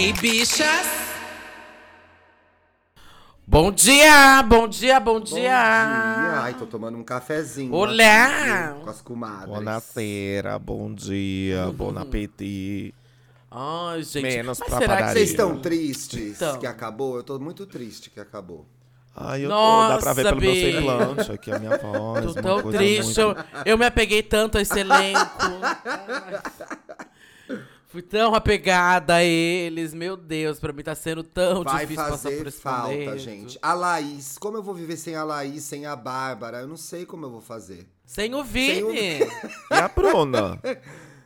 aí, bichas? Bom dia, bom dia, bom dia. Bom dia. Ai, tô tomando um cafezinho. Olá. aqui, Com as comadres. Buonasera, bom dia, bom apetite. Ai, gente. Menos mas pra será que padaria. Vocês estão tristes Então. que acabou? Eu tô muito triste que acabou. Ai, eu tô, Nossa, dá pra ver pelo meu semblante aqui a minha voz. Tô tão triste. muito- Eu, eu me apeguei tanto a esse elenco. Ai. Fui tão apegada a eles. Meu Deus, pra mim tá sendo tão Vai difícil passar por fazer esse falta, momento. gente. A Laís, como eu vou viver sem a Laís, sem a Bárbara? Eu não sei como eu vou fazer. Sem o Sem o- Vini. E a Bruna?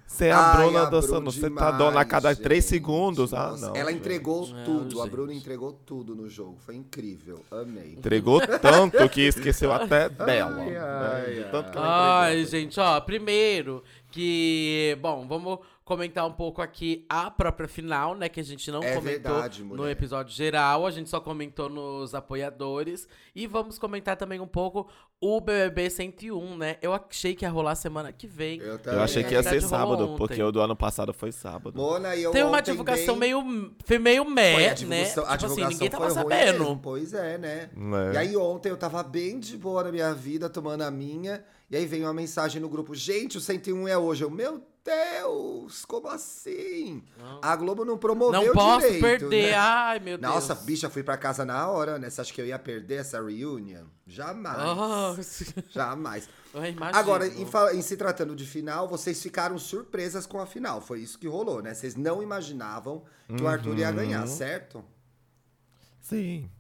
Você é a Ai, Bruna a dançando, você tá dando a cada três gente. segundos. Ah, Nossa, não. Ela gente. entregou Não, tudo. A gente. Bruna entregou tudo no jogo. Foi incrível. Amei. Entregou tanto que esqueceu até dela. ai, né? ai, tanto que ela Ai, entregou. gente, ó, primeiro que, bom, vamos comentar um pouco aqui a própria final, né, que a gente não É comentou verdade, no episódio geral, a gente só comentou nos apoiadores e vamos comentar também um pouco o BBB 101, né? Eu achei que ia rolar semana que vem. Eu, Eu achei que ia ser sábado, ontem. porque o do ano passado foi sábado. Mona e eu Tem uma divulgação bem- meio, foi meio meh, né? tipo assim, divulgação ninguém tava ruim sabendo. mesmo, Pois é, né? Né? E aí ontem eu tava bem de boa na minha vida, tomando a minha. E aí veio uma mensagem no grupo, gente, o 101 é hoje. Eu, meu Deus, como assim? A Globo não promoveu Não posso direito, perder, né? ai meu Deus. Nossa, bicha, fui pra casa na hora, né? Você acha que eu ia perder essa reunion? Jamais. Jamais. Agora, em, em se tratando de final, vocês ficaram surpresas com a final. Foi isso que rolou, né? Vocês não imaginavam que o Arthur ia Uhum. ganhar, certo? Sim.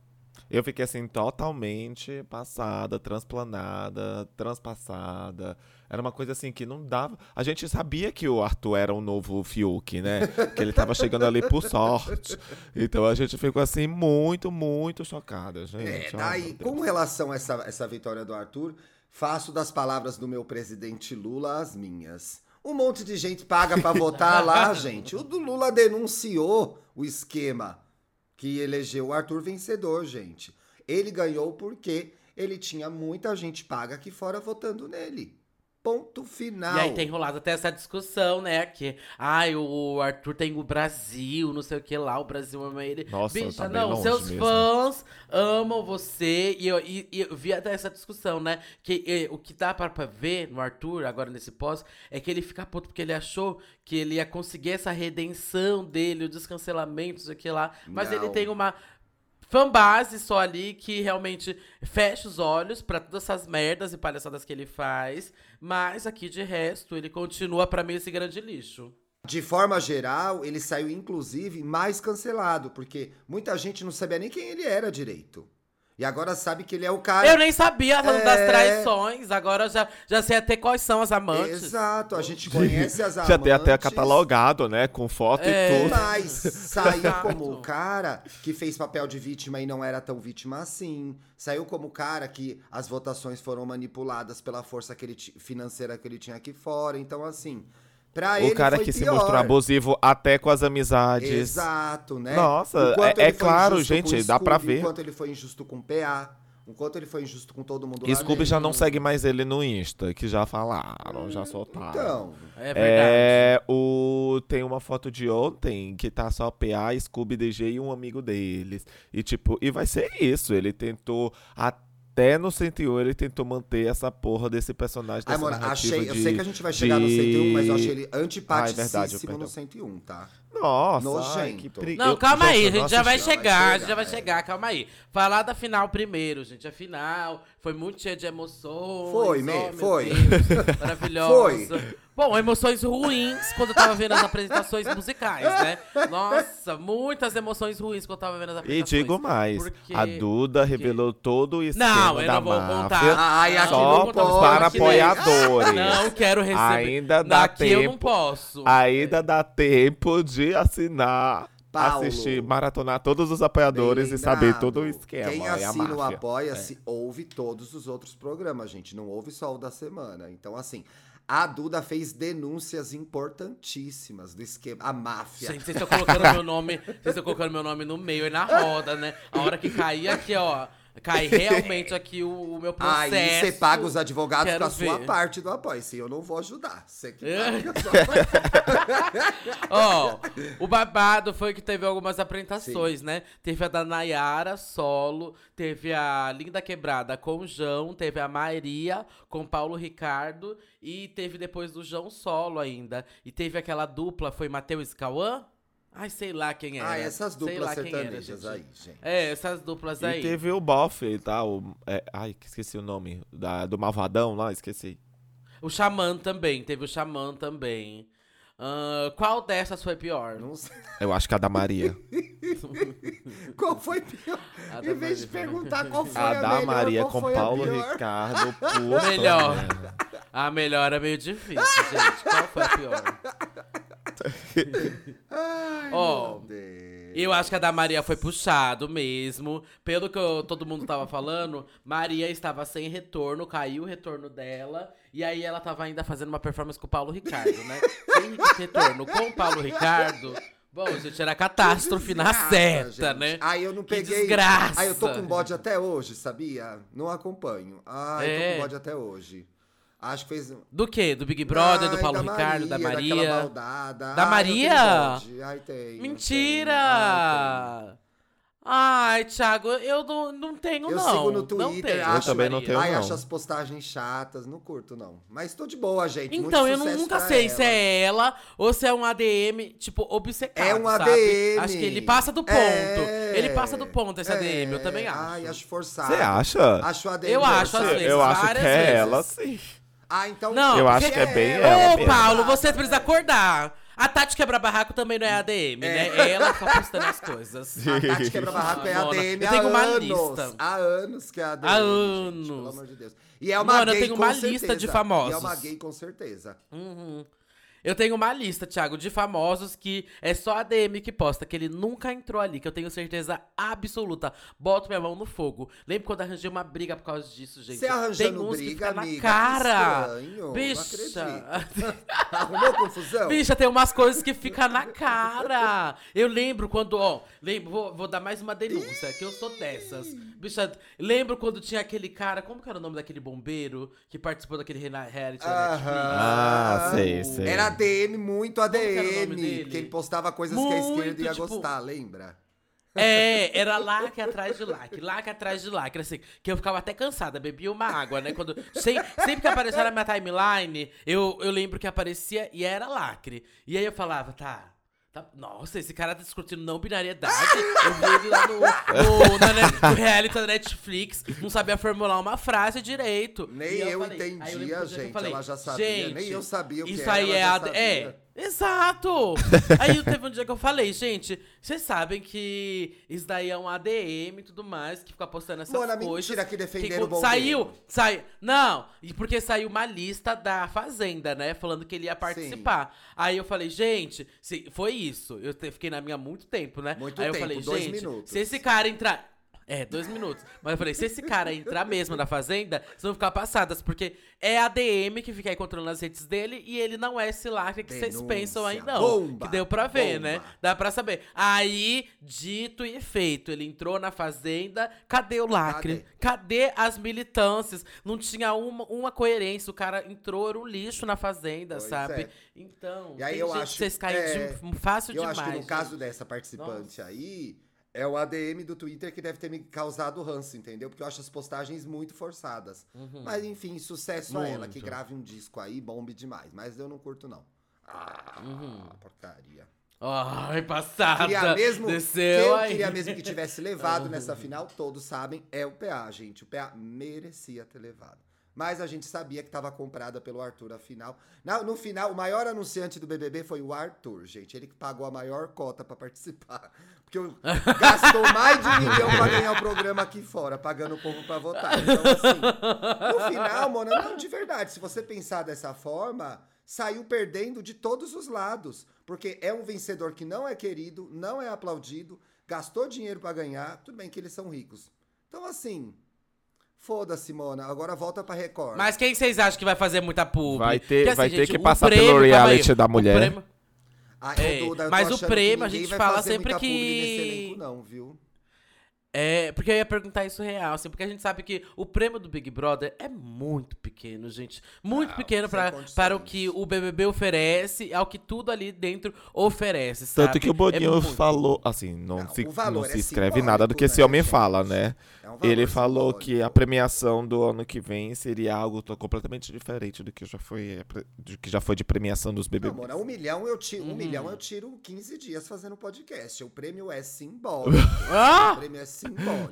Eu fiquei assim, totalmente passada, transplanada, transpassada. Era uma coisa assim que não dava. A gente sabia que o Arthur era um novo Fiuk, né? que ele tava chegando ali por sorte. Então a gente ficou assim, muito, muito chocada, É, gente. Ai, daí, Deus. com relação a essa, essa vitória do Arthur, faço das palavras do meu presidente Lula as minhas. Um monte de gente paga pra votar lá, gente. O do Lula denunciou o esquema que elegeu o Arthur vencedor, gente. Ele ganhou porque ele tinha muita gente paga aqui fora votando nele. Ponto final. E aí tem rolado até essa discussão, né? Que, ai, o Arthur tem o Brasil, não sei o que lá, o Brasil ama ele. Nossa, Bicha, tá bem não, longe seus mesmo. fãs amam você. E eu, e- e eu vi até essa discussão, né? Que eh, o que dá pra, pra ver no Arthur, agora nesse pós, é que ele fica puto porque ele achou que ele ia conseguir essa redenção dele, o descancelamento, não sei o que lá. Mas ele Não. tem uma fanbase só ali que realmente fecha os olhos pra todas essas merdas e palhaçadas que ele faz. Mas aqui de resto, ele continua pra mim esse grande lixo. De forma geral, ele saiu, inclusive, mais cancelado, porque muita gente não sabia nem quem ele era direito. E agora sabe que ele é o cara. Eu nem sabia das É. traições, agora eu já, já sei até quais são as amantes. Exato, a gente conhece as amantes. Já tem até catalogado, né? Com foto É. e tudo. Mas saiu como o cara que fez papel de vítima e não era tão vítima assim. Saiu como o cara que as votações foram manipuladas pela força que ele financeira que ele tinha aqui fora. Então, assim, pra ele O cara foi que se pior. mostrou abusivo até com as amizades. Exato, né? Nossa, é- é claro, gente, o dá pra Scooby, ver. O quanto ele foi injusto com o PA. O quanto ele foi injusto com todo mundo lá Scooby já não segue mais ele no Insta, que já falaram, já soltaram. Então, É verdade. É, o, tem uma foto de ontem que tá só PA, Scooby, DG e um amigo deles. E tipo, e vai ser isso. Ele tentou, até no 101, ele tentou manter essa porra desse personagem. Ai, mano, achei. Eu de- sei que a gente vai chegar no de- 101, mas eu achei ele Ah, é verdade, antipaticíssimo no 101, tá? Nossa, ai, Nojento. que pre... Não, eu- calma aí, eu a gente já vai chegar, a gente já vai é. chegar, calma aí. Falar da final primeiro, gente. A final foi muito cheia de emoções. Foi, oh, Me- foi. Deus, maravilhosa. Foi. Bom, emoções ruins quando eu tava vendo as apresentações musicais, né? Nossa, muitas emoções ruins quando eu tava vendo as E apresentações. digo mais, Porque- a Duda revelou todo o esquema Não, eu da não vou máfia contar. Ai, aqui só não pode. para aqui apoiadores. Não quero receber. Ainda dá Daqui eu não tempo. posso. Ainda dá tempo de assinar, Paulo. assistir, maratonar todos os apoiadores e saber Bem todo o esquema. Quem e a assina o. Apoia-se ouve todos os outros programas, gente. Não ouve só o da semana. Então, assim, a Duda fez denúncias importantíssimas do esquema. A máfia. Gente, vocês estão colocando meu nome. Vocês estão colocando meu nome no meio aí na roda, né? A hora que cair aqui, ó. Cai realmente aqui o, o meu processo. Aí você paga os advogados Quero com a sua ver. parte do apoio. Se eu não vou ajudar. Você que paga a sua parte. Ó, o babado foi que teve algumas apresentações, né? Teve a da Nayara, solo. Teve a Linda Quebrada com o João. Teve a Maria com Paulo Ricardo. E teve depois do João solo ainda. E teve aquela dupla, foi Matheus e Cauã? Ai, sei lá quem era. Ah, essas duplas era, sertanejas gente. aí, gente. É, essas duplas E aí. teve o Boff e tal. é, ai, esqueci o nome. Da, do Malvadão lá, esqueci. O Xamã também, teve o Xamã também. Ah, qual dessas foi pior? Não sei. Eu acho que a da Maria. Qual foi pior? Em vez de perguntar qual foi a a, da melhor, Maria qual com foi a Paulo pior? Ricardo. Puta Melhor. merda. A melhor é meio difícil, gente. Qual foi a pior? Ai, Ó, meu Deus. Eu acho que a da Maria foi puxado mesmo. Pelo que eu- todo mundo tava falando, Maria estava sem retorno, caiu o retorno dela. E aí ela tava ainda fazendo uma performance com o Paulo Ricardo, né? Sem retorno com o Paulo Ricardo. Bom, gente, era catástrofe na Desgraça, certa, gente. né? Aí eu não Que peguei. desgraça. Aí eu tô com bode até hoje, sabia? Não acompanho. Tô É. com bode até hoje. Acho que fez. Do quê? Do Big Brother, do Ai, Paulo da Ricardo, da daquela Maria? maldada. Da Ai, Maria? Eu. Ai, tem. Mentira! Ai, Thiago, eu não, não tenho, Eu não. sigo no Não Twitter, acho- Eu também não Maria. tenho. Ai, não. acho as postagens chatas, não curto, não. Mas tô de boa, gente. muito Então, eu nunca sei ela. se é ela ou se é um ADM, tipo, obcecado, É um sabe? ADM. Acho que ele passa do ponto. É. Ele passa do ponto, esse É. ADM, eu também acho. Ai, acho forçado. Você acha? Acho o ADM Eu acho, forçado. às vezes, eu acho que é vezes. ela, sim. Ah, então... Não, Eu acho que é bem ela ela Ô. Paulo, você precisa acordar. A Tati Quebra-Barraco também não é ADM, né? É ela que tá postando as coisas. A Tati Quebra-Barraco é Mona, ADM eu há tenho uma anos. lista. Há anos que é ADM, Há gente, anos. pelo amor de Deus. E é uma Mano, eu gay tenho com uma lista certeza. de famosos. E é uma gay com certeza. Uhum. Eu tenho uma lista, Thiago, de famosos que é só a DM que posta, que ele nunca entrou ali, que eu tenho certeza absoluta. Boto minha mão no fogo. Lembro quando arranjei uma briga por causa disso, gente. Você arranjando Tem uns que briga, fica amiga? na cara. Que estranho, Bicha. Arrumou confusão? Bicha, tem umas coisas que ficam na cara. Eu lembro quando, ó, lembro, vou, vou dar mais uma denúncia, que eu sou dessas. Bicha, lembro quando tinha aquele cara, como que era o nome daquele bombeiro que participou daquele reality da Netflix? Ah, sei, sei. Era ADM, muito ADM. Que ele postava coisas que a esquerda Muito, ia tipo- gostar, lembra? É, era lacre atrás de lacre, lacre atrás de lacre, assim, que eu ficava até cansada, bebia uma água, né? Quando, sem- sempre que aparecia na minha timeline, eu, eu lembro que aparecia e era lacre. E aí eu falava, tá. Tá- nossa, esse cara tá discutindo não binariedade. Eu vi ele lá no, no, na net- no reality da Netflix, não sabia formular uma frase direito. Nem E eu falei- aí entendia, lembro que eu gente, falei, ela já sabia, "Gente, nem eu sabia o que Isso era, aí ela é já AD- É, sabia." Exato! Aí teve um dia que eu falei, gente, vocês sabem que isso daí é um ADM e tudo mais, que fica postando essas Mona, coisas. mentira que defenderam quando o. Saiu, sai, não, e porque saiu uma lista da Fazenda, né, falando que ele ia participar. Aí eu falei, gente, se, foi isso. Eu te- fiquei na minha há muito tempo, né? Muito Aí tempo, eu falei, dois gente, minutos. se esse cara entrar... É, dois minutos. Mas eu falei, se esse cara entrar mesmo na Fazenda, vocês vão ficar passadas, porque é a DM que fica aí controlando as redes dele e ele não é esse lacre que vocês pensam aí, não. bomba, que deu pra ver, bomba. né? Dá pra saber. Aí, dito e feito, ele entrou na Fazenda, cadê o lacre? Cadê, as militâncias? Não tinha uma, uma coerência, o cara entrou, era um lixo na Fazenda, Pois sabe? é. Então, E aí eu acho- vocês caírem é, de- fácil Eu demais. acho que no caso gente. dessa participante aí, é o ADM do Twitter que deve ter me causado ranço, entendeu? Porque eu acho as postagens muito forçadas. Mas enfim, sucesso a ela, que Uhum. Muito. grave um disco aí, bombe demais. Mas eu não curto, não. Ah, Uhum. porcaria. Ai, passada. Queria mesmo, Desceu eu queria mesmo que tivesse levado nessa final, todos sabem, é o PA, gente. O PA merecia ter levado. Mas a gente sabia que estava comprada pelo Arthur a final. Na- no final, o maior anunciante do BBB foi o Arthur, gente. Ele que pagou a maior cota para participar. Porque gastou mais de um milhão para ganhar o programa aqui fora, pagando o povo para votar. Então, assim, no final, Mona, não, de verdade, se você pensar dessa forma, saiu perdendo de todos os lados. Porque é um vencedor que não é querido, não é aplaudido, gastou dinheiro para ganhar. Tudo bem que eles são ricos. Então, assim, foda-se, Mona. Agora volta pra Record. Mas quem vocês acham que vai fazer muita pub? Vai ter- Porque, vai ter que o passar prêmio- pelo aí, reality da o mulher. prêmio- É, eu tô mas o prêmio, que a gente fala sempre que- elenco, não, viu? É, porque eu ia perguntar isso real, assim, porque a gente sabe que o prêmio do Big Brother é muito pequeno, gente. Muito Ah, pequeno pra, para o que o BBB oferece, ao que tudo ali dentro oferece, sabe? Tanto que o É Boninho muito. falou, assim, não, Não, se, o não é se escreve simbólico, nada do que esse né, homem gente? fala, né? É um Ele falou que a simbólico. premiação do ano que vem seria algo completamente diferente do que já foi, do que já foi de premiação dos Não, BBBs. Mona, um milhão eu tiro, um Uhum. milhão eu tiro 15 dias fazendo podcast. O prêmio é simbólico. o Ah! prêmio é simbólico.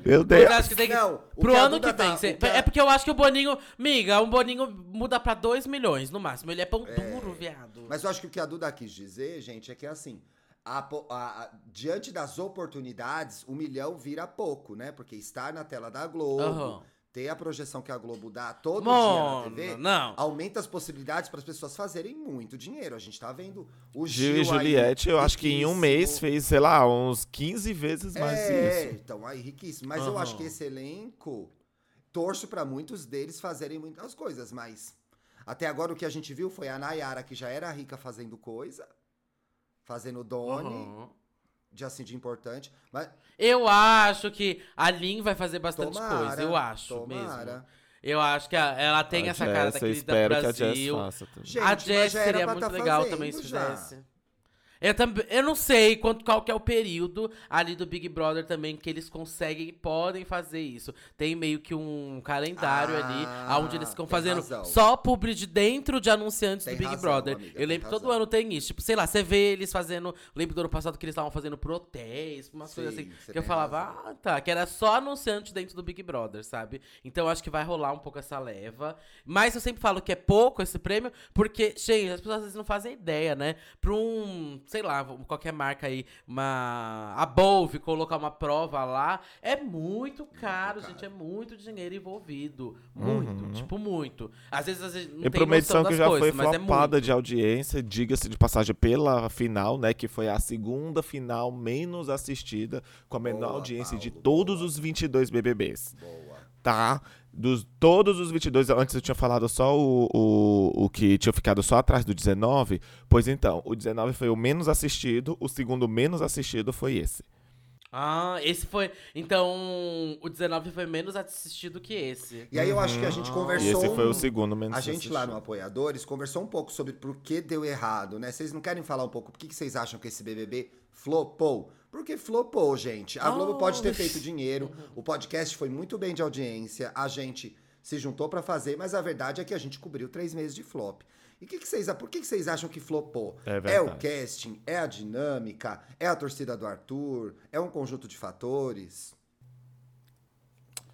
Meu Mas Deus. acho que tem que. Não, o Pro que a ano que vem. tá- cê- o que a- É porque eu acho que o Boninho. Miga, um Boninho muda pra 2 milhões no máximo. Ele é pão duro, viado. Mas eu acho que o que a Duda quis dizer, gente, é que assim, a a- a- diante das oportunidades, um milhão vira pouco, né? Porque estar na tela da Globo, Aham. Ter a projeção que a Globo dá todo Mona, dia na TV, não. aumenta as possibilidades para as pessoas fazerem muito dinheiro. A gente tá vendo o Gil Gil e aí, Juliette, eu acho que em um mês fez, sei lá, uns 15 vezes mais É, isso. então aí riquíssimo. Mas eu Aham. acho que esse elenco torço para muitos deles fazerem muitas coisas, mas até agora o que a gente viu foi a Nayara, que já era rica fazendo coisa, fazendo Doni, Aham. De assim de importante. Mas Eu acho que a Lin vai fazer bastante tomara, coisa. Eu acho tomara. mesmo. Eu acho que a- ela tem A essa cara Jess, da eu querida espero que a Jess Brasil. faça também. Gente, a mas Jess já era seria pra muito tá legal também se já. fizesse. Eu, também, eu não sei quanto, qual que é o período ali do Big Brother também que eles conseguem e podem fazer isso. Tem meio que um calendário Ah, ali, onde eles ficam fazendo razão. só publi de dentro de anunciantes Tem do Big razão, Brother. amiga, eu lembro que todo ano tem isso. Tipo, sei lá, você vê eles fazendo. Lembro do ano passado que eles estavam fazendo pro hotéis, umas coisas Sim, assim. você Que eu falava, razão. ah, tá. Que era só anunciante dentro do Big Brother, sabe? Então acho que vai rolar um pouco essa leva. Mas eu sempre falo que é pouco esse prêmio, porque, gente, as pessoas às vezes não fazem ideia, né? Pra um, sei lá, qualquer marca aí, uma. A Bove colocar uma prova lá, é muito caro, caro. gente. É muito dinheiro envolvido. Muito, tipo, muito. Às vezes, às vezes não E tem uma edição que já coisas, foi é flopada muito. de audiência, diga-se de passagem pela final, né? Que foi a segunda final menos assistida, com a menor Boa, audiência de Paulo, todos boa. os 22 BBBs. Boa. Tá? Dos todos os 22, antes eu tinha falado só o, o, o que tinha ficado só atrás do 19. Pois então, o 19 foi o menos assistido, o segundo menos assistido foi esse. Ah, esse foi. Então, o 19 foi menos assistido que esse. E aí eu acho que a gente Uhum. conversou. E esse foi o segundo menos A gente lá no assistido. Apoiadores conversou um pouco sobre por que deu errado, né? Vocês não querem falar um pouco por que que vocês acham que esse BBB flopou? Porque flopou, gente. A Globo pode ter Oh. feito dinheiro, o podcast foi muito bem de audiência, a gente se juntou pra fazer, mas a verdade é que a gente cobriu três meses de flop. E que que vocês, por que, que vocês acham que flopou? É o verdade. casting, é a dinâmica, é a torcida do Arthur, é um conjunto de fatores?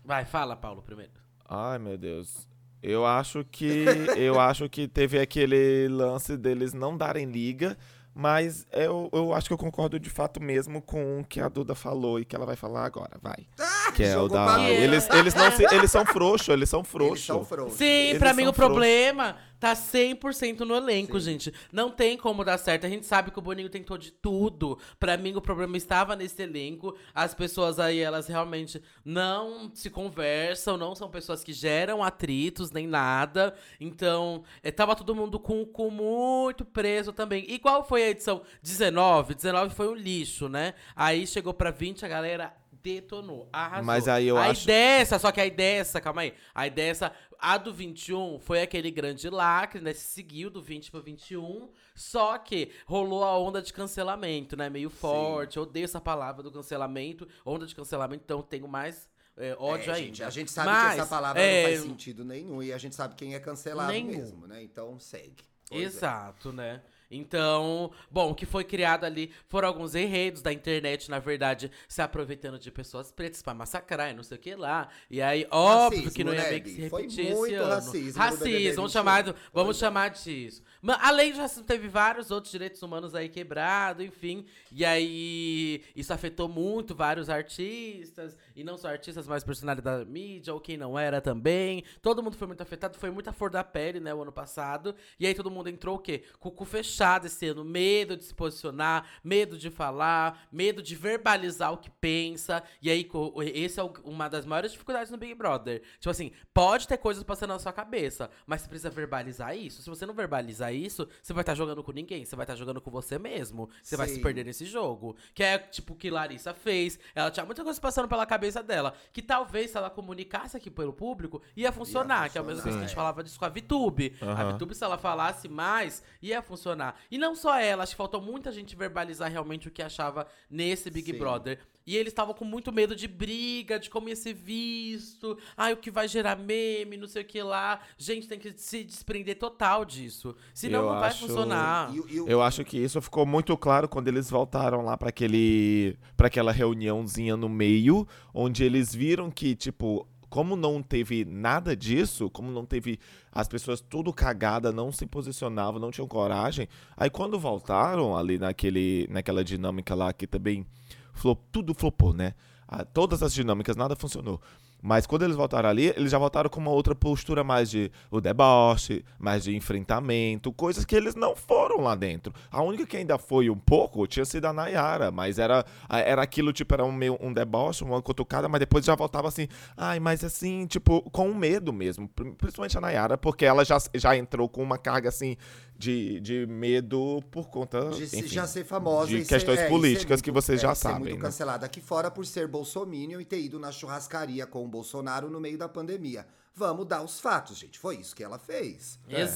Vai, fala, Paulo, primeiro. Ai, meu Deus. Eu acho que eu acho que teve aquele lance deles não darem liga, mas eu, eu acho que eu concordo de fato mesmo com o que a Duda falou e que ela vai falar agora, vai. que é o da Duda. eles eles não se, eles são frouxos, eles são Eles frouxos. são frouxos. Sim, Eles pra mim o problema tá 100% no elenco, Sim. gente. Não tem como dar certo. A gente sabe que o Boninho tentou de tudo. Pra mim o problema estava nesse elenco. As pessoas aí, elas realmente não se conversam, não são pessoas que geram atritos nem nada. Então, é, tava todo mundo com o cu muito preso também. E qual foi a edição 19? 19 foi um lixo, né? Aí chegou pra 20, a galera detonou, arrasou. Mas aí eu aí acho- dessa, só que aí dessa, calma aí. Aí dessa, a do 21 foi aquele grande lacre, né? Se seguiu do 20 pro 21. Só que rolou a onda de cancelamento, né? Meio forte. Eu odeio essa palavra do cancelamento. Onda de cancelamento, então eu tenho mais é, ódio É, ainda. gente, a gente sabe Mas, que essa palavra é, não faz sentido nenhum e a gente sabe quem é cancelado Nenhum. mesmo, né? Então segue. Pois é. Exato, né? Então, bom, o que foi criado ali foram alguns enredos da internet, na verdade, se aproveitando de pessoas pretas pra massacrar e não sei o que lá. E aí, óbvio Racismo, que não ia né, meio que se repetir muito esse ano. racismo Racismo, vamos 21. chamar, do- vamos Pois é. chamar disso. Mas, além de racismo, teve vários outros direitos humanos aí quebrados, enfim. E aí, isso afetou muito vários artistas, e não só artistas, mas personalidade da mídia, ou quem não era também. Todo mundo foi muito afetado, foi muita flor da pele, né, o ano passado. E aí todo mundo entrou o quê? Com o cu puxado esse ano. Medo de se posicionar, medo de falar, medo de verbalizar o que pensa. E aí, esse é uma das maiores dificuldades no Big Brother. Tipo assim, pode ter coisas passando na sua cabeça, mas você precisa verbalizar isso. Se você não verbalizar isso, você vai estar jogando com ninguém. Você vai estar jogando com você mesmo. Você vai se Sim. perder nesse jogo. Que é tipo o que Larissa fez. Ela tinha muita coisa passando pela cabeça dela. Que talvez, se ela comunicasse aqui pelo público, ia funcionar. Que é a mesma coisa que a gente funcionar, falava disso com a VTube. A Aham. VTube, se ela falasse mais, ia funcionar. E não só ela, acho que faltou muita gente verbalizar realmente o que achava nesse Big Sim. Brother. E eles estavam com muito medo de briga, de como ia ser visto. Ai, o que vai gerar meme, não sei o que lá. Gente, tem que se desprender total disso. Senão Eu não vai acho- funcionar. E o- e o- Eu acho que isso ficou muito claro quando eles voltaram lá para aquele para aquela reuniãozinha no meio, onde eles viram que tipo como não teve nada disso, como não teve as pessoas tudo cagada, não se posicionavam, não tinham coragem. Aí quando voltaram ali naquele naquela dinâmica lá que também flop, tudo flopou, né? Ah, todas as dinâmicas, nada funcionou. Mas quando eles voltaram ali, eles já voltaram com uma outra postura mais de o deboche, mais de enfrentamento, coisas que eles não foram lá dentro. A única que ainda foi um pouco tinha sido a Nayara, mas era, era aquilo, tipo, era um, meio, um deboche, uma cutucada, mas depois já voltava assim, ai, mas assim, tipo, com medo mesmo. Pri- Principalmente a Nayara, porque ela já, já entrou com uma carga, assim, de, de medo por conta, de enfim, já ser famosa de e ser- questões é, e ser políticas que muito- vocês já é, ser sabem, muito né? cancelada aqui fora por ser bolsominion e ter ido na churrascaria com o Bolsonaro no meio da pandemia. Vamos dar os fatos, gente. Foi isso que ela fez. É. Foi isso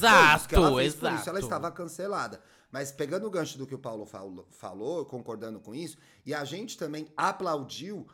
que ela Exato, fez, Por isso exato. ela estava cancelada. Mas pegando o gancho do que o Paulo falou, falou, concordando com isso, e a gente também aplaudiu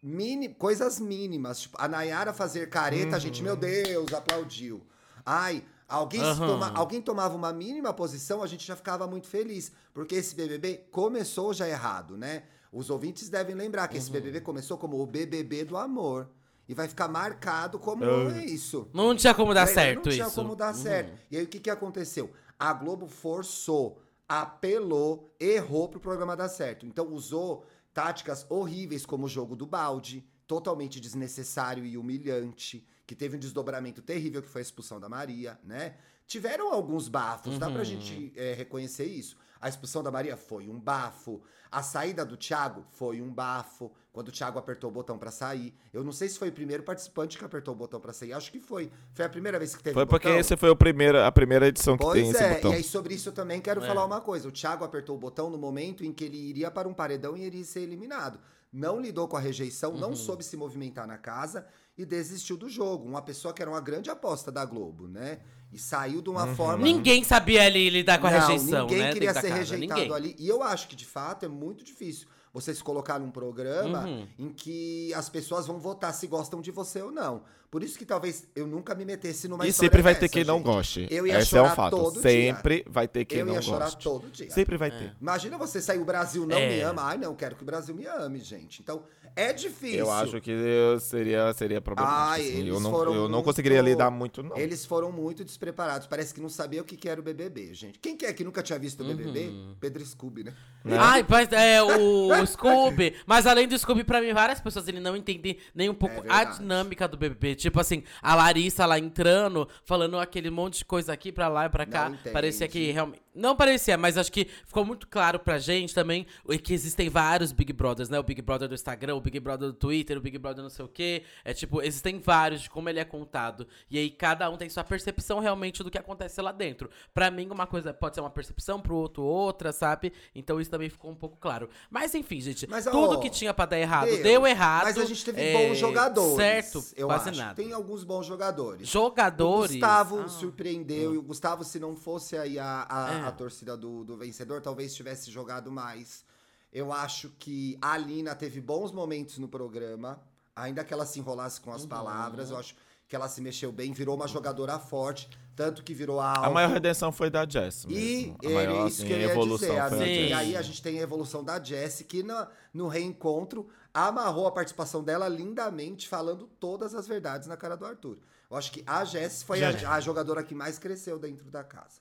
mini, coisas mínimas. Tipo, a Nayara fazer careta, a gente, meu Deus, aplaudiu. Ai, alguém, Aham. toma- alguém tomava uma mínima posição, a gente já ficava muito feliz. Porque esse BBB começou já errado, né? Os ouvintes devem lembrar que esse BBB começou como o BBB do amor. E vai ficar marcado como Ah. isso. Não tinha como dar Aí certo não tinha isso. como dar certo. E aí o que, que aconteceu? A Globo forçou, apelou, errou pro programa dar certo. Então usou táticas horríveis como o jogo do balde, totalmente desnecessário e humilhante, que teve um desdobramento terrível que foi a expulsão da Maria, né? Tiveram alguns bafos, dá pra Uhum. gente é, reconhecer isso. A expulsão da Maria foi um bafo. A saída do Thiago foi um bafo. Quando o Thiago apertou o botão pra sair. Eu não sei se foi o primeiro participante que apertou o botão pra sair. Acho que foi. Foi a primeira vez que teve Foi porque botão. esse foi o primeiro, a primeira edição que Pois tem esse é, botão. e aí sobre isso eu também quero É. falar uma coisa. O Thiago apertou o botão no momento em que ele iria para um paredão e iria ser eliminado. Não lidou com a rejeição, Uhum. não soube se movimentar na casa e desistiu do jogo. Uma pessoa que era uma grande aposta da Globo, né? E saiu de uma Uhum. forma. Ninguém sabia ali lidar com a Não, rejeição, ninguém né? queria ser casa. rejeitado Ninguém. ali. E eu acho que, de fato, é muito difícil você se colocar num programa Uhum. em que as pessoas vão votar se gostam de você ou não. Por isso que talvez eu nunca me metesse numa E história sempre vai ter dessa, quem não gente. goste. Eu ia Esse é um chorar fato. todo dia. Sempre vai ter quem Eu não ia chorar goste. todo dia. Sempre vai É. ter. Imagina você sair, o Brasil não É. me ama. Ai, não, eu quero que o Brasil me ame, gente. Então, é difícil. Eu acho que eu seria, seria problemático. Ai, assim. eles Eu não, foram eu não muito- conseguiria lidar muito, não. Eles foram muito despreparados. Parece que não sabia o que que era o BBB, gente. Quem que é que nunca tinha visto o BBB? Uhum. Pedro Scooby, né? Ai, mas é o Scooby. Mas além do Scooby, pra mim, várias pessoas ele não entendem nem um pouco É a dinâmica do BBB. Tipo assim, a Larissa lá entrando, falando aquele monte de coisa aqui pra lá e pra cá. Parecia que realmente. Não parecia, mas acho que ficou muito claro pra gente também que existem vários Big Brothers, né? O Big Brother do Instagram, o Big Brother do Twitter, o Big Brother não sei o quê. É tipo, existem vários de como ele é contado. E aí cada um tem sua percepção realmente do que acontece lá dentro. Pra mim, uma coisa pode ser uma percepção, pro outro outra, sabe? Então isso também ficou um pouco claro. Mas enfim, gente, Mas, tudo ó, que tinha pra dar errado Deu. deu, errado. Mas a gente teve é, bons jogadores. Certo, eu quase acho. nada. Tem alguns bons jogadores. Jogadores. O Gustavo Ah. surpreendeu. E o Gustavo, se não fosse aí a, a, É. a torcida do, do vencedor, talvez tivesse jogado mais. Eu acho que a Alina teve bons momentos no programa. Ainda que ela se enrolasse com as Uhum. palavras, eu acho que ela se mexeu bem, virou uma jogadora forte. Tanto que virou a A alvo. maior redenção foi da Jess. E mesmo. a ele, maior isso assim, que eu ia evolução dizer, foi amiga. a Sim. E Jess. aí a gente tem a evolução da Jessie, que na- no reencontro amarrou a participação dela lindamente, falando todas as verdades na cara do Arthur. Eu acho que a Jessie foi a, a jogadora que mais cresceu dentro da casa.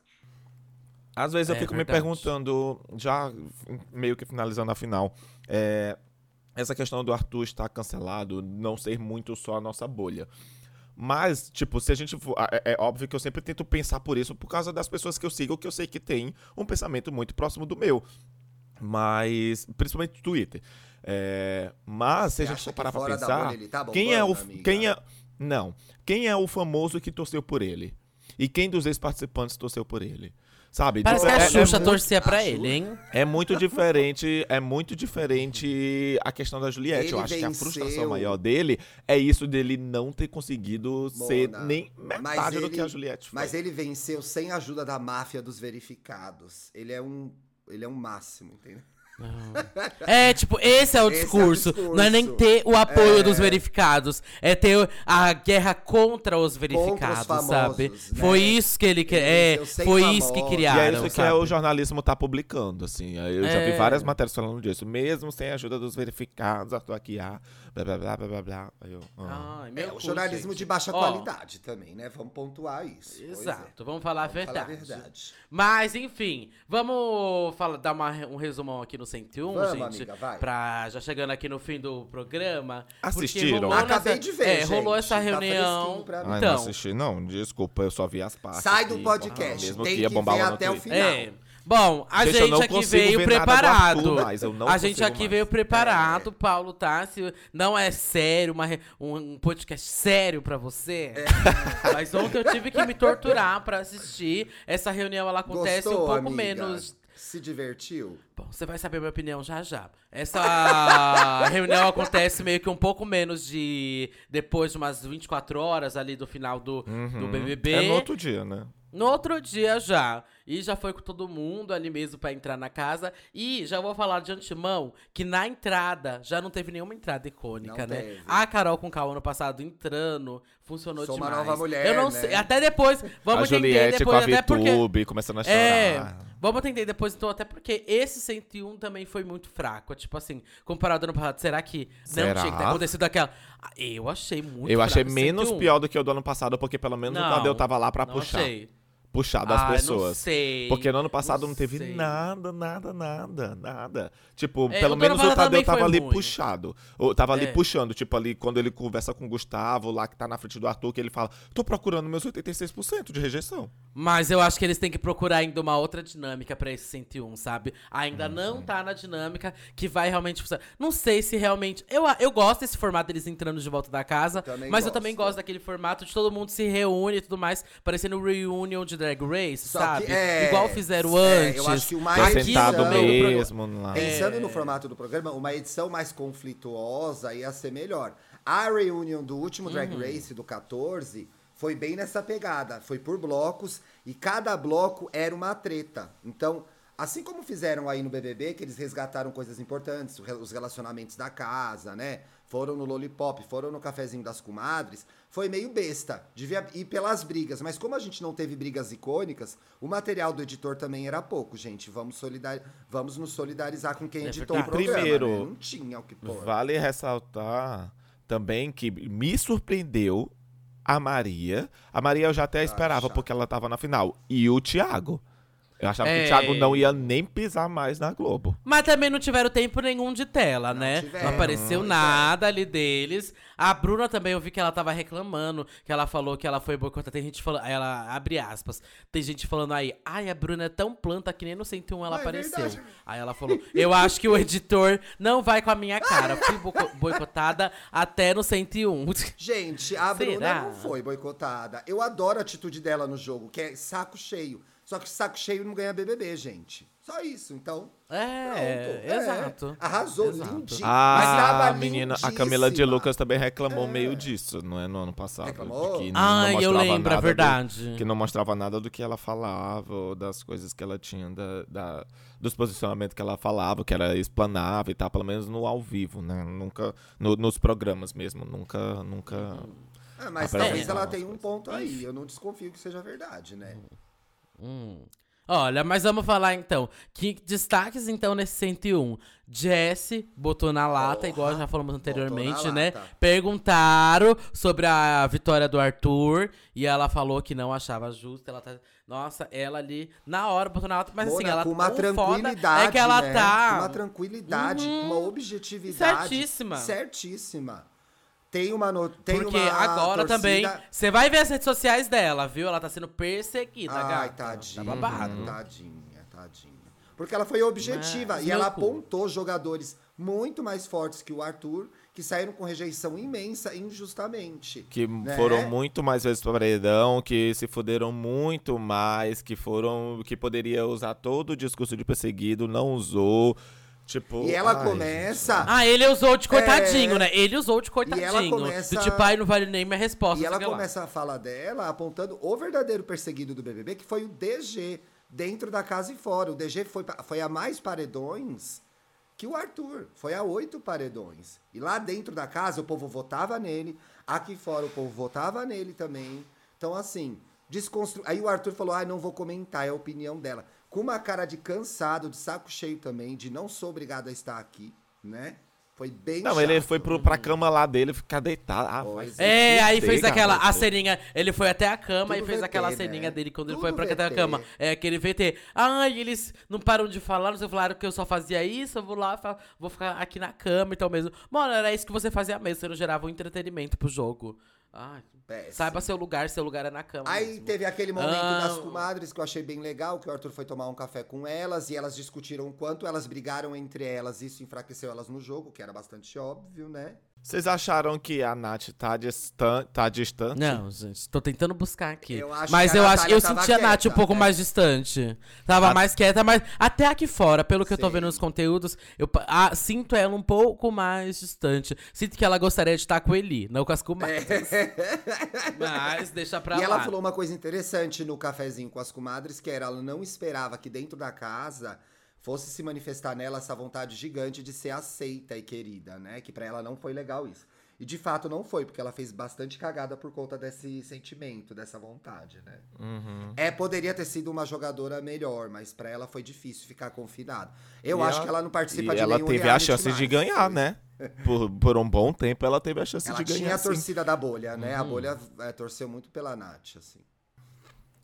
Às vezes eu É fico verdade. me perguntando, já meio que finalizando a final, é, essa questão do Arthur estar cancelado, não ser muito só a nossa bolha. Mas, tipo, se a gente for. É, é, óbvio que eu sempre tento pensar por isso, por causa das pessoas que eu sigo, que eu sei que tem um pensamento muito próximo do meu. Mas. Principalmente no Twitter. É, mas, se a gente for parar pra pensar. Tá quem é o. Quem é. Não. Quem é o famoso que torceu por ele? E quem dos ex-participantes torceu por ele? Sabe? Parece tipo, que a é, Xuxa é torcia muito, pra ele, hein? É muito diferente, é muito diferente a questão da Juliette. Ele Eu acho venceu. que a frustração maior dele é isso dele não ter conseguido Mona, ser nem metade ele, do que a Juliette foi. Mas ele venceu sem a ajuda da máfia dos verificados. Ele é um, ele é um máximo, entendeu? É, tipo, esse é o, esse discurso. é o discurso. Não é nem ter o apoio é... dos verificados. É ter a guerra contra os verificados, contra os famosos, sabe? Né? Foi isso que ele quer. É, foi famoso. isso que criaram. E é isso que é o jornalismo tá publicando, assim. Eu já vi é. várias matérias falando disso. Mesmo sem a ajuda dos verificados, aqui, ah, blá blá blá blá blá. Eu, ah. Ai, é, o jornalismo gente. de baixa Ó, qualidade também, né? Vamos pontuar isso. Exato, vamos falar vamos a verdade. Falar a verdade. Mas, enfim, vamos falar, dar uma, um resumão aqui no 101, Vamos, gente. Amiga, vai. Pra já chegando aqui no fim do programa. Assistiram? Acabei de ver. É, rolou essa tá reunião. Tá então, não assisti, não. Desculpa, eu só vi as partes. Sai do podcast. Mesmo Tem que, que ver até o final. É. Bom, a gente, gente aqui veio preparado. Arthur, a gente aqui mais. veio preparado, é. Paulo, tá? Se não é sério, uma, um, podcast sério pra você. É. Mas ontem eu tive que me torturar pra assistir. Essa reunião ela acontece Gostou, um pouco amiga? menos se divertiu? Bom, você vai saber minha opinião já já. Essa reunião acontece meio que um pouco menos de. depois de umas 24 horas ali do final do, uhum. do BBB. É no outro dia, né? No outro dia já. E já foi com todo mundo ali mesmo para entrar na casa. E já vou falar de antemão que na entrada já não teve nenhuma entrada icônica, não né? Teve. A Carol com o ano passado entrando, funcionou Sou demais. uma nova mulher. Eu não né? sei. Até depois. Vamos a entender depois. Com a até porque. começando a chorar. É, vamos entender depois, então, até porque esse 101 também foi muito fraco. Tipo assim, comparado ao ano passado, será que será? não tinha que ter acontecido aquela. Ah, eu achei muito Eu achei menos 101. pior do que o do ano passado, porque pelo menos não, o Tadeu tava lá pra puxar. Achei puxar das ah, pessoas. Não sei. Porque no ano passado não, não teve sei. nada, nada, nada, nada. Tipo, é, pelo menos o Tadeu tava ali ruim. puxado. Ou, tava é. ali puxando, tipo, ali quando ele conversa com o Gustavo, lá que tá na frente do Arthur, que ele fala: tô procurando meus 86% de rejeição. Mas eu acho que eles têm que procurar ainda uma outra dinâmica para esse 101, sabe? Ainda uhum. não tá na dinâmica que vai realmente funcionar. Não sei se realmente. Eu, eu gosto desse formato deles entrando de volta da casa, eu mas gosto. eu também gosto daquele formato de todo mundo se reúne e tudo mais, parecendo reunion de Drag Race, Só sabe? É, Igual fizeram é, antes. Eu acho que uma edição mesmo lá. Pensando é. no formato do programa, uma edição mais conflituosa ia ser melhor. A reunião do último Drag uhum. Race, do 14, foi bem nessa pegada. Foi por blocos e cada bloco era uma treta. Então, assim como fizeram aí no BBB, que eles resgataram coisas importantes, os relacionamentos da casa, né? Foram no Lollipop, foram no cafezinho das comadres, foi meio besta. Devia ir pelas brigas, mas como a gente não teve brigas icônicas, o material do editor também era pouco, gente. Vamos, solidar... Vamos nos solidarizar com quem é editou o programa. Primeiro, né? não tinha o que pôr. Vale ressaltar também que me surpreendeu a Maria. A Maria eu já até esperava, porque ela estava na final. E o Thiago. Eu achava é... que o Thiago não ia nem pisar mais na Globo. Mas também não tiveram tempo nenhum de tela, não né? Tiveram, não apareceu nada ali deles. A Bruna também, eu vi que ela tava reclamando, que ela falou que ela foi boicotada. Tem gente falando, ela abre aspas. Tem gente falando aí, ai, a Bruna é tão planta que nem no 101 ela é apareceu. É aí ela falou, eu acho que o editor não vai com a minha cara. Fui boicotada até no 101. Gente, a Será? Bruna não foi boicotada. Eu adoro a atitude dela no jogo, que é saco cheio. Só que saco cheio não ganha BBB, gente. Só isso, então. É, pronto. exato. É, arrasou, exato. lindinho. Ah, a menina, a Camila de Lucas também reclamou é. meio disso, não é? No ano passado. Reclamou? Que ah, eu lembro, é verdade. Do, que não mostrava nada do que ela falava, ou das coisas que ela tinha, da, da, dos posicionamentos que ela falava, que era explanava e tal, pelo menos no ao vivo, né? Nunca, no, nos programas mesmo, nunca, nunca... Ah, mas talvez ela tenha um ponto aí, eu não desconfio que seja verdade, né? Hum. Olha, mas vamos falar então. Que destaques então nesse 101? Jesse botou na lata, igual já falamos anteriormente, né? Lata. Perguntaram sobre a vitória do Arthur e ela falou que não achava justo. Ela tá, nossa, ela ali na hora botou na lata, mas assim, Mona, assim, ela com uma tranquilidade, é que ela né? tá com uma tranquilidade, uhum. uma objetividade certíssima. Certíssima. Tem uma no... tem Porque uma agora torcida... também. Você vai ver as redes sociais dela, viu? Ela tá sendo perseguida, Ai, gata. tadinha. Tá babado. Tadinha, tadinha. Porque ela foi objetiva Mas, e ela meu cu. apontou jogadores muito mais fortes que o Arthur, que saíram com rejeição imensa injustamente. Que né? foram muito mais vezes pro paredão, que se fuderam muito mais, que foram. que poderia usar todo o discurso de perseguido, não usou. Tipo. E ela ai, começa. Ah, ele usou de coitadinho, É. né? Ele usou de coitadinho. ela começa- Do tipo, ai, não vale nem minha resposta. E ela sei lá. começa a fala dela apontando o verdadeiro perseguido do BBB, que foi o DG, dentro da casa e fora. O DG foi, foi a mais paredões que o Arthur. Foi a oito paredões. E lá dentro da casa o povo votava nele, aqui fora o povo votava nele também. Então, assim, desconstru... Aí o Arthur falou: ah, não vou comentar, é a opinião dela. Com uma cara de cansado, de saco cheio também, de não sou obrigado a estar aqui, né? Foi bem Não, ele chato. foi pro, pra cama lá dele ficar deitado. Ah, vai Pois se É, aí fez aquela, a ceninha, ele foi até a cama Tudo e fez VT, aquela né? ceninha dele quando ele Tudo foi pra até a VT. cama. É, aquele VT. Ai, eles não param de falar, não sei, falaram que eu só fazia isso, eu vou lá, vou ficar aqui na cama, então mesmo. Mano, era isso que você fazia mesmo, você não gerava um entretenimento pro jogo. Péssimo. saiba seu lugar, seu lugar é na cama Aí mesmo. teve aquele momento Ah, das comadres que eu achei bem legal, que o Arthur foi tomar um café com elas e elas discutiram o quanto elas brigaram entre elas. Isso enfraqueceu elas no jogo, que era bastante óbvio, né? Vocês acharam que a Nath tá, distan tá distante? Não, gente, tô tentando buscar aqui. Eu acho mas que a eu acho, eu senti a Nath um pouco é. mais distante. Tava A- mais quieta, mas até aqui fora, pelo que eu tô Sim. vendo nos conteúdos, eu pa- ah, sinto ela um pouco mais distante. Sinto que ela gostaria de estar com ele, não com as comadres. Mas deixa pra e lá. ela falou uma coisa interessante no cafezinho com as comadres, que era ela não esperava que dentro da casa fosse se manifestar nela essa vontade gigante de ser aceita e querida, né? Que pra ela não foi legal isso. E de fato não foi, porque ela fez bastante cagada por conta desse sentimento, dessa vontade, né? Uhum. É, poderia ter sido uma jogadora melhor, mas pra ela foi difícil ficar confinada. Eu E acho ela- que ela não participa E de ela nenhum teve a chance de mais. ganhar, né? Por, por um bom tempo ela teve a chance Ela de ganhar. tinha a torcida da bolha, né? Uhum. A bolha é, torceu muito pela Nath, assim.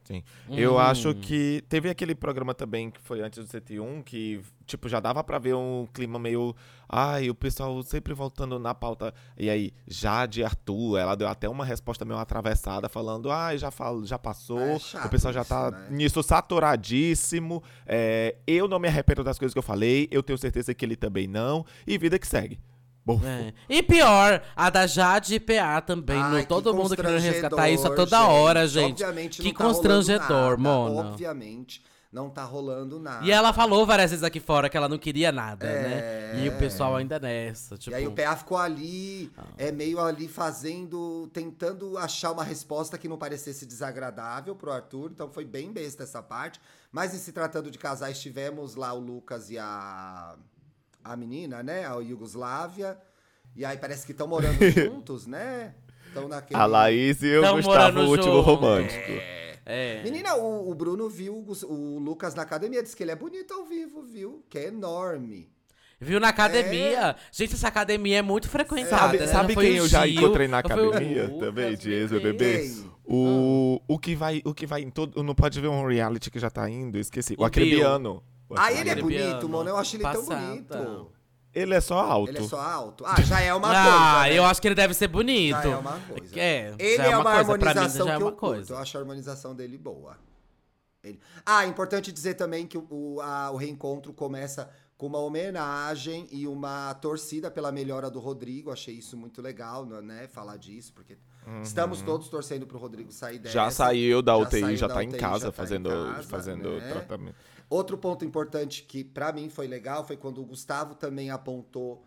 Sim. Eu Hum. acho que teve aquele programa também que foi antes do 101 que, tipo, já dava pra ver um clima meio. Ai, o pessoal sempre voltando na pauta. E aí, Jade Arthur, ela deu até uma resposta meio atravessada, falando: ai, já, fal... já passou, É o pessoal já isso, tá né? nisso saturadíssimo. é, eu não me arrependo das coisas que eu falei, eu tenho certeza que ele também não. E vida que segue. É. E pior, a da Jade e PA também. Ai, no, que todo mundo querendo resgatar isso a toda constrangedor, hora, gente. Obviamente Que não tá constrangedor. Mona. Obviamente não tá rolando nada. E ela falou várias vezes aqui fora que ela não queria nada, É. né? E o pessoal ainda nessa, tipo... E aí o PA ficou ali, é meio ali fazendo, tentando achar uma resposta que não parecesse desagradável pro Arthur, então foi bem besta essa parte. Mas em se tratando de casais, tivemos lá o Lucas e a, a menina, né, a Yugoslávia. E aí parece que estão morando juntos, né? Estão naquele... a Laís e o Tão Gustavo, o último junto. romântico. É. Menina, o, o Bruno viu o, o Lucas na academia, disse que ele é bonito ao vivo, viu? Que é enorme. Viu na academia? Gente, essa academia é muito frequentada, Sabe, né? sabe quem o eu já encontrei na o academia Lucas, também, de ex-BBB? Deus. Quem? O, o que vai, o que vai em todo, não pode ver um reality que já tá indo, esqueci. O, O Acrebiano. O Ah, ele é bonito, mano. Eu acho ele tão bonito. Ele é só alto. Ele é só alto. Ah, já é uma ah, coisa. né? eu acho que ele deve ser bonito. Já é uma coisa. É, Ele já é, é uma, coisa. Pra mim harmonização já é que uma eu curto. coisa. Eu acho a harmonização dele boa. Ele- Ah, importante dizer também que o, o- a- o reencontro começa com uma homenagem e uma torcida pela melhora do Rodrigo. Achei isso muito legal, né? Falar disso, porque estamos todos torcendo pro Rodrigo sair dessa. Uhum. Já saiu da Já UTI, saiu já da tá em UTI, casa já tá em fazendo, casa, fazendo né? tratamento. Outro ponto importante que pra mim foi legal foi quando o Gustavo também apontou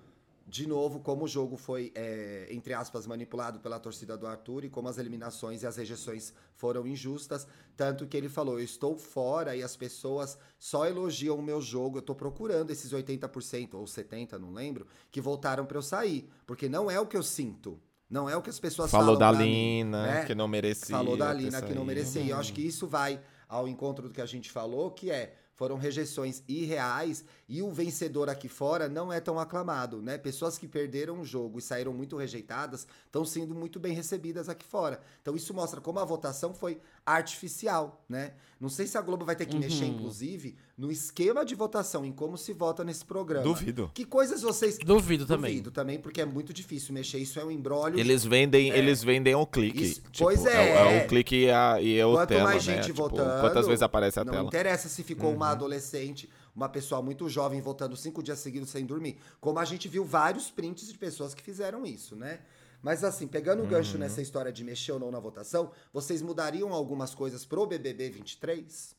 de novo como o jogo foi, é, entre aspas, manipulado pela torcida do Arthur e como as eliminações e as rejeições foram injustas. Tanto que ele falou: Eu estou fora e as pessoas só elogiam o meu jogo. Eu tô procurando esses 80% ou 70%, não lembro, que voltaram pra eu sair. Porque não é o que eu sinto. Não é o que as pessoas Falou falam da pra mim, Lina, né? que não merecia. Falou da Lina que não merecia. E eu acho que isso vai ao encontro do que a gente falou, que é foram rejeições irreais e o vencedor aqui fora não é tão aclamado, né? Pessoas que perderam o jogo e saíram muito rejeitadas estão sendo muito bem recebidas aqui fora. Então isso mostra como a votação foi artificial, né? Não sei se a Globo vai ter que mexer, inclusive, no esquema de votação, em como se vota nesse programa. Duvido. Que coisas vocês. Duvido também. Duvido também, porque é muito difícil mexer. Isso é um embrólio. Eles vendem, eles vendem o clique. Isso- Tipo, pois é. é. É o clique e a, e a Quanto tela, mais né? gente Tipo, votando. Quantas vezes aparece a não tela? interessa se ficou Uhum. uma adolescente, uma pessoa muito jovem votando cinco dias seguidos sem dormir. Como a gente viu vários prints de pessoas que fizeram isso, né? Mas assim, pegando o Uhum. gancho nessa história de mexer ou não na votação, vocês mudariam algumas coisas pro BBB 23?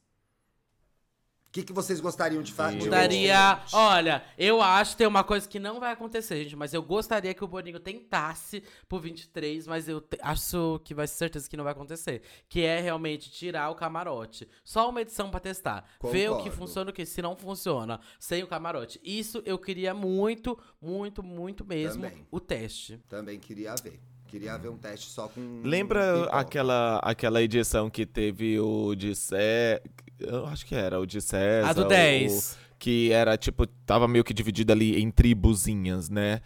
O que, que vocês gostariam de fazer? Eu- Mudaria. Olha, eu acho que tem uma coisa que não vai acontecer, gente. Mas eu gostaria que o Boninho tentasse pro 23, mas eu te- acho que vai ser certeza que não vai acontecer. Que é realmente tirar o camarote. Só uma edição pra testar. Ver o que Concordo. funciona e o que se não funciona. Sem o camarote. Isso eu queria muito, muito, muito mesmo Também. o teste. Também queria ver. Queria ver um teste só com. Lembra pipoca. aquela, aquela edição que teve o de César. Eu acho que era o de César. A do o- 10. que era, tipo, tava meio que dividido ali em tribuzinhas, né?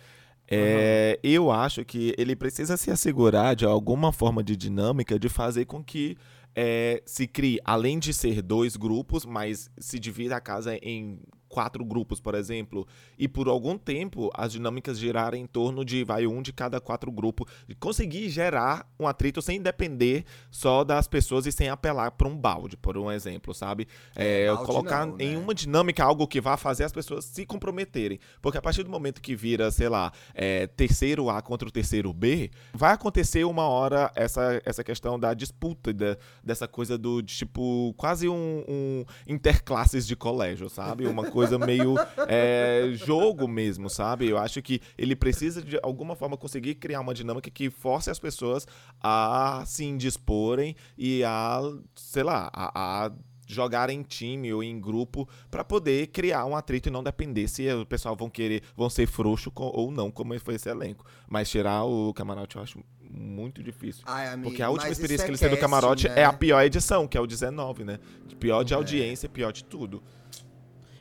É, Eu acho que ele precisa se assegurar de alguma forma de dinâmica de fazer com que é, se crie, além de ser dois grupos, mas se divida a casa em quatro grupos, por exemplo, e por algum tempo as dinâmicas girarem em torno de vai um de cada quatro grupos, e conseguir gerar um atrito sem depender só das pessoas e sem apelar para um balde, por um exemplo, sabe? É, balde colocar não, em né? uma dinâmica algo que vá fazer as pessoas se comprometerem, porque a partir do momento que vira, sei lá, é, terceiro A contra o terceiro B, vai acontecer uma hora essa, essa questão da disputa, da, dessa coisa do tipo quase um, um interclasses de colégio, sabe? Uma coisa meio é, jogo mesmo, sabe? Eu acho que ele precisa de alguma forma conseguir criar uma dinâmica que force as pessoas a se indisporem e a, sei lá, a, a jogar em time ou em grupo pra poder criar um atrito e não depender se o pessoal vão querer, vão ser frouxo com- ou não, como foi esse elenco. Mas tirar o camarote eu acho muito difícil. Ai, amigo, Porque a última experiência isso que é eles têm do camarote né? é a pior edição, que é o 19, né? Pior de audiência, pior de tudo.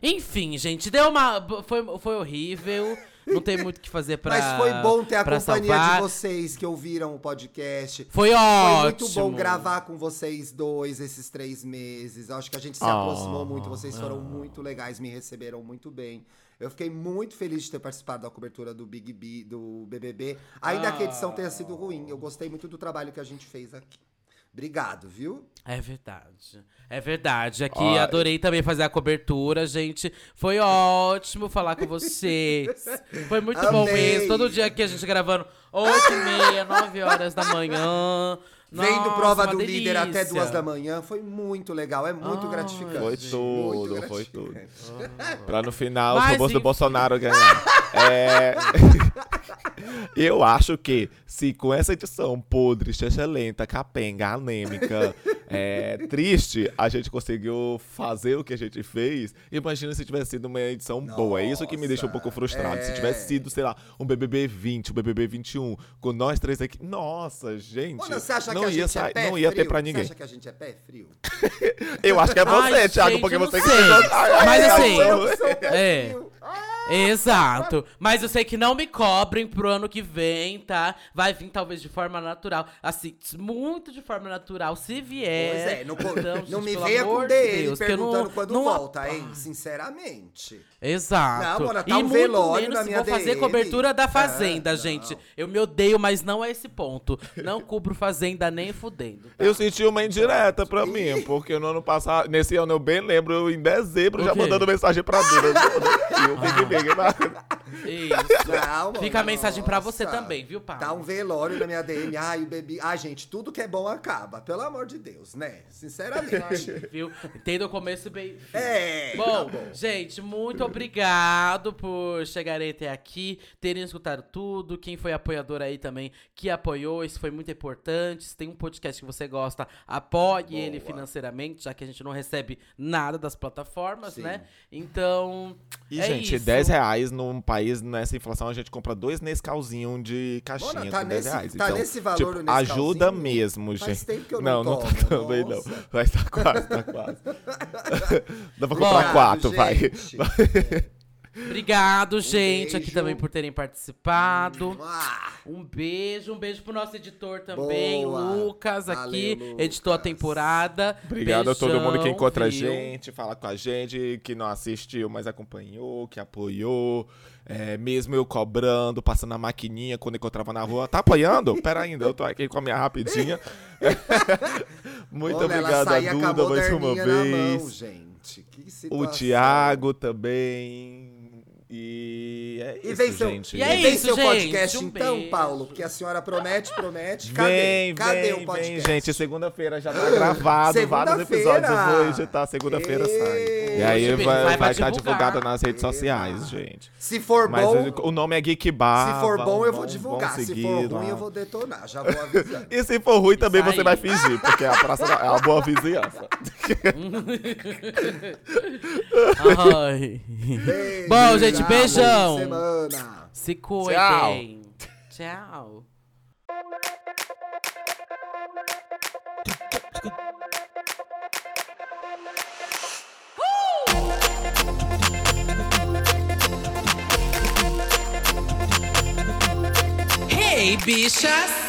Enfim, gente, deu uma. Foi, foi horrível. Não tem muito o que fazer pra. Mas foi bom ter a companhia salvar. de vocês que ouviram o podcast. Foi Foi ótimo. muito bom gravar com vocês dois esses três meses. Acho que a gente se Ah, aproximou muito. Vocês foram muito legais, me receberam muito bem. Eu fiquei muito feliz de ter participado da cobertura do Big B, do BBB. Ainda que a edição tenha sido ruim. Eu gostei muito do trabalho que a gente fez aqui. Obrigado, viu? É verdade. É verdade. Aqui Ó, adorei também fazer a cobertura, gente. Foi ótimo falar com vocês. Foi muito bom Amei. mesmo. Todo dia aqui a gente gravando 8 e meia, 9 horas da manhã. Vendo Nossa, prova uma do líder até delícia. duas da manhã. Foi muito legal. É muito Ai, gratificante. Foi tudo, foi tudo. gratificante. Pra no final os Mas, robôs do enfim. Bolsonaro ganhar. É... Eu acho que se com essa edição podre, lenta, capenga, anêmica, é, triste, a gente conseguiu fazer o que a gente fez, imagina se tivesse sido uma edição boa. É isso que me deixa um pouco frustrado. Se tivesse é. sido, sei lá, um BBB 20, um BBB 21, com nós três aqui, nossa, gente, Mano, você acha não que a ia sair- é pé não ia ter pra ninguém. Você acha que a gente é pé frio? Eu acho que é você, Ai, Thiago, gente, porque não você que sei. Ai, Mas ai, assim, É. frio. Exato. Mas eu sei que não me cobrem pro ano que vem, tá? Vai vir talvez de forma natural. Assim, muito de forma natural, se vier. Pois é, não, Então, não gente, me venha com de dele Deus, que eu perguntando não- quando não- volta, hein? Sinceramente. Exato. Não, mano, tá e um muito velório menos na se minha vou fazer cobertura da Ah, Fazenda, não. gente. Eu me odeio, mas não é esse ponto. Não cubro Fazenda nem fudendo. tá? Eu senti uma indireta pra mim, porque no ano passado, nesse ano eu bem lembro, eu em dezembro já mandando mensagem pra Duda. E eu fiquei bem, Isso. Não, mano, Fica a mensagem pra você também, viu, Paulo? Tá um velório na minha DM. Ai, o bebê. Ai, gente, tudo que é bom acaba. Pelo amor de Deus, né? Sinceramente. Viu? Entenda o começo bem. é. Bom, tá bom. gente, muito obrigado por chegarem até aqui, terem escutado tudo. Quem foi apoiador aí também, que apoiou, isso foi muito importante. Se tem um podcast que você gosta, apoie Boa. ele financeiramente, já que a gente não recebe nada das plataformas, Sim. né? Então. E, é gente, isso. 10 reais num país, nessa inflação, a gente compra dois Nescauzinho de caixinha tá com 10 nesse- reais. tá então, nesse valor tipo, o Nescauzinho? ajuda mesmo, Faz gente. tempo que eu não não, tomo, tá também não. Mas tá quase, tá quase. Dá pra comprar quatro, vai. gente. Obrigado, gente, aqui também por terem participado. Ah, Um beijo, um beijo pro nosso editor também, Boa. Lucas, aqui, Valeu, editou a Lucas. temporada. Obrigado a todo mundo que Beijão, encontra a viu? gente, fala com a gente, que não assistiu, mas acompanhou, que apoiou. É, mesmo eu cobrando, passando a maquininha quando encontrava na rua. Tá apoiando? Pera ainda, eu tô aqui com a minha rapidinha. Muito olha, obrigado a Duda mais uma na mão, vez. gente. Que O. Thiago também. E é E isso, vem seu, gente. E é vem isso, seu gente, podcast um então, beijo. Paulo? Porque a senhora promete, promete. Cadê? Vem, Cadê vem, o podcast? vem, gente. Segunda-feira já tá gravado. Vários episódios eu vou editar. Segunda-feira sai. E aí Hoje vai vai estar vai tá divulgar. divulgado nas redes sociais, gente. Se for Mas bom, o nome é Geek Bar. se for bom, eu vou divulgar. Se seguir for lá. ruim, eu vou detonar. Já vou avisando. E se for ruim, também você vai fingir, porque a praça é uma boa vizinhança. Ai. Bom, gente, tchau, beijão. Se cuidem. Tchau. Hey, bichas!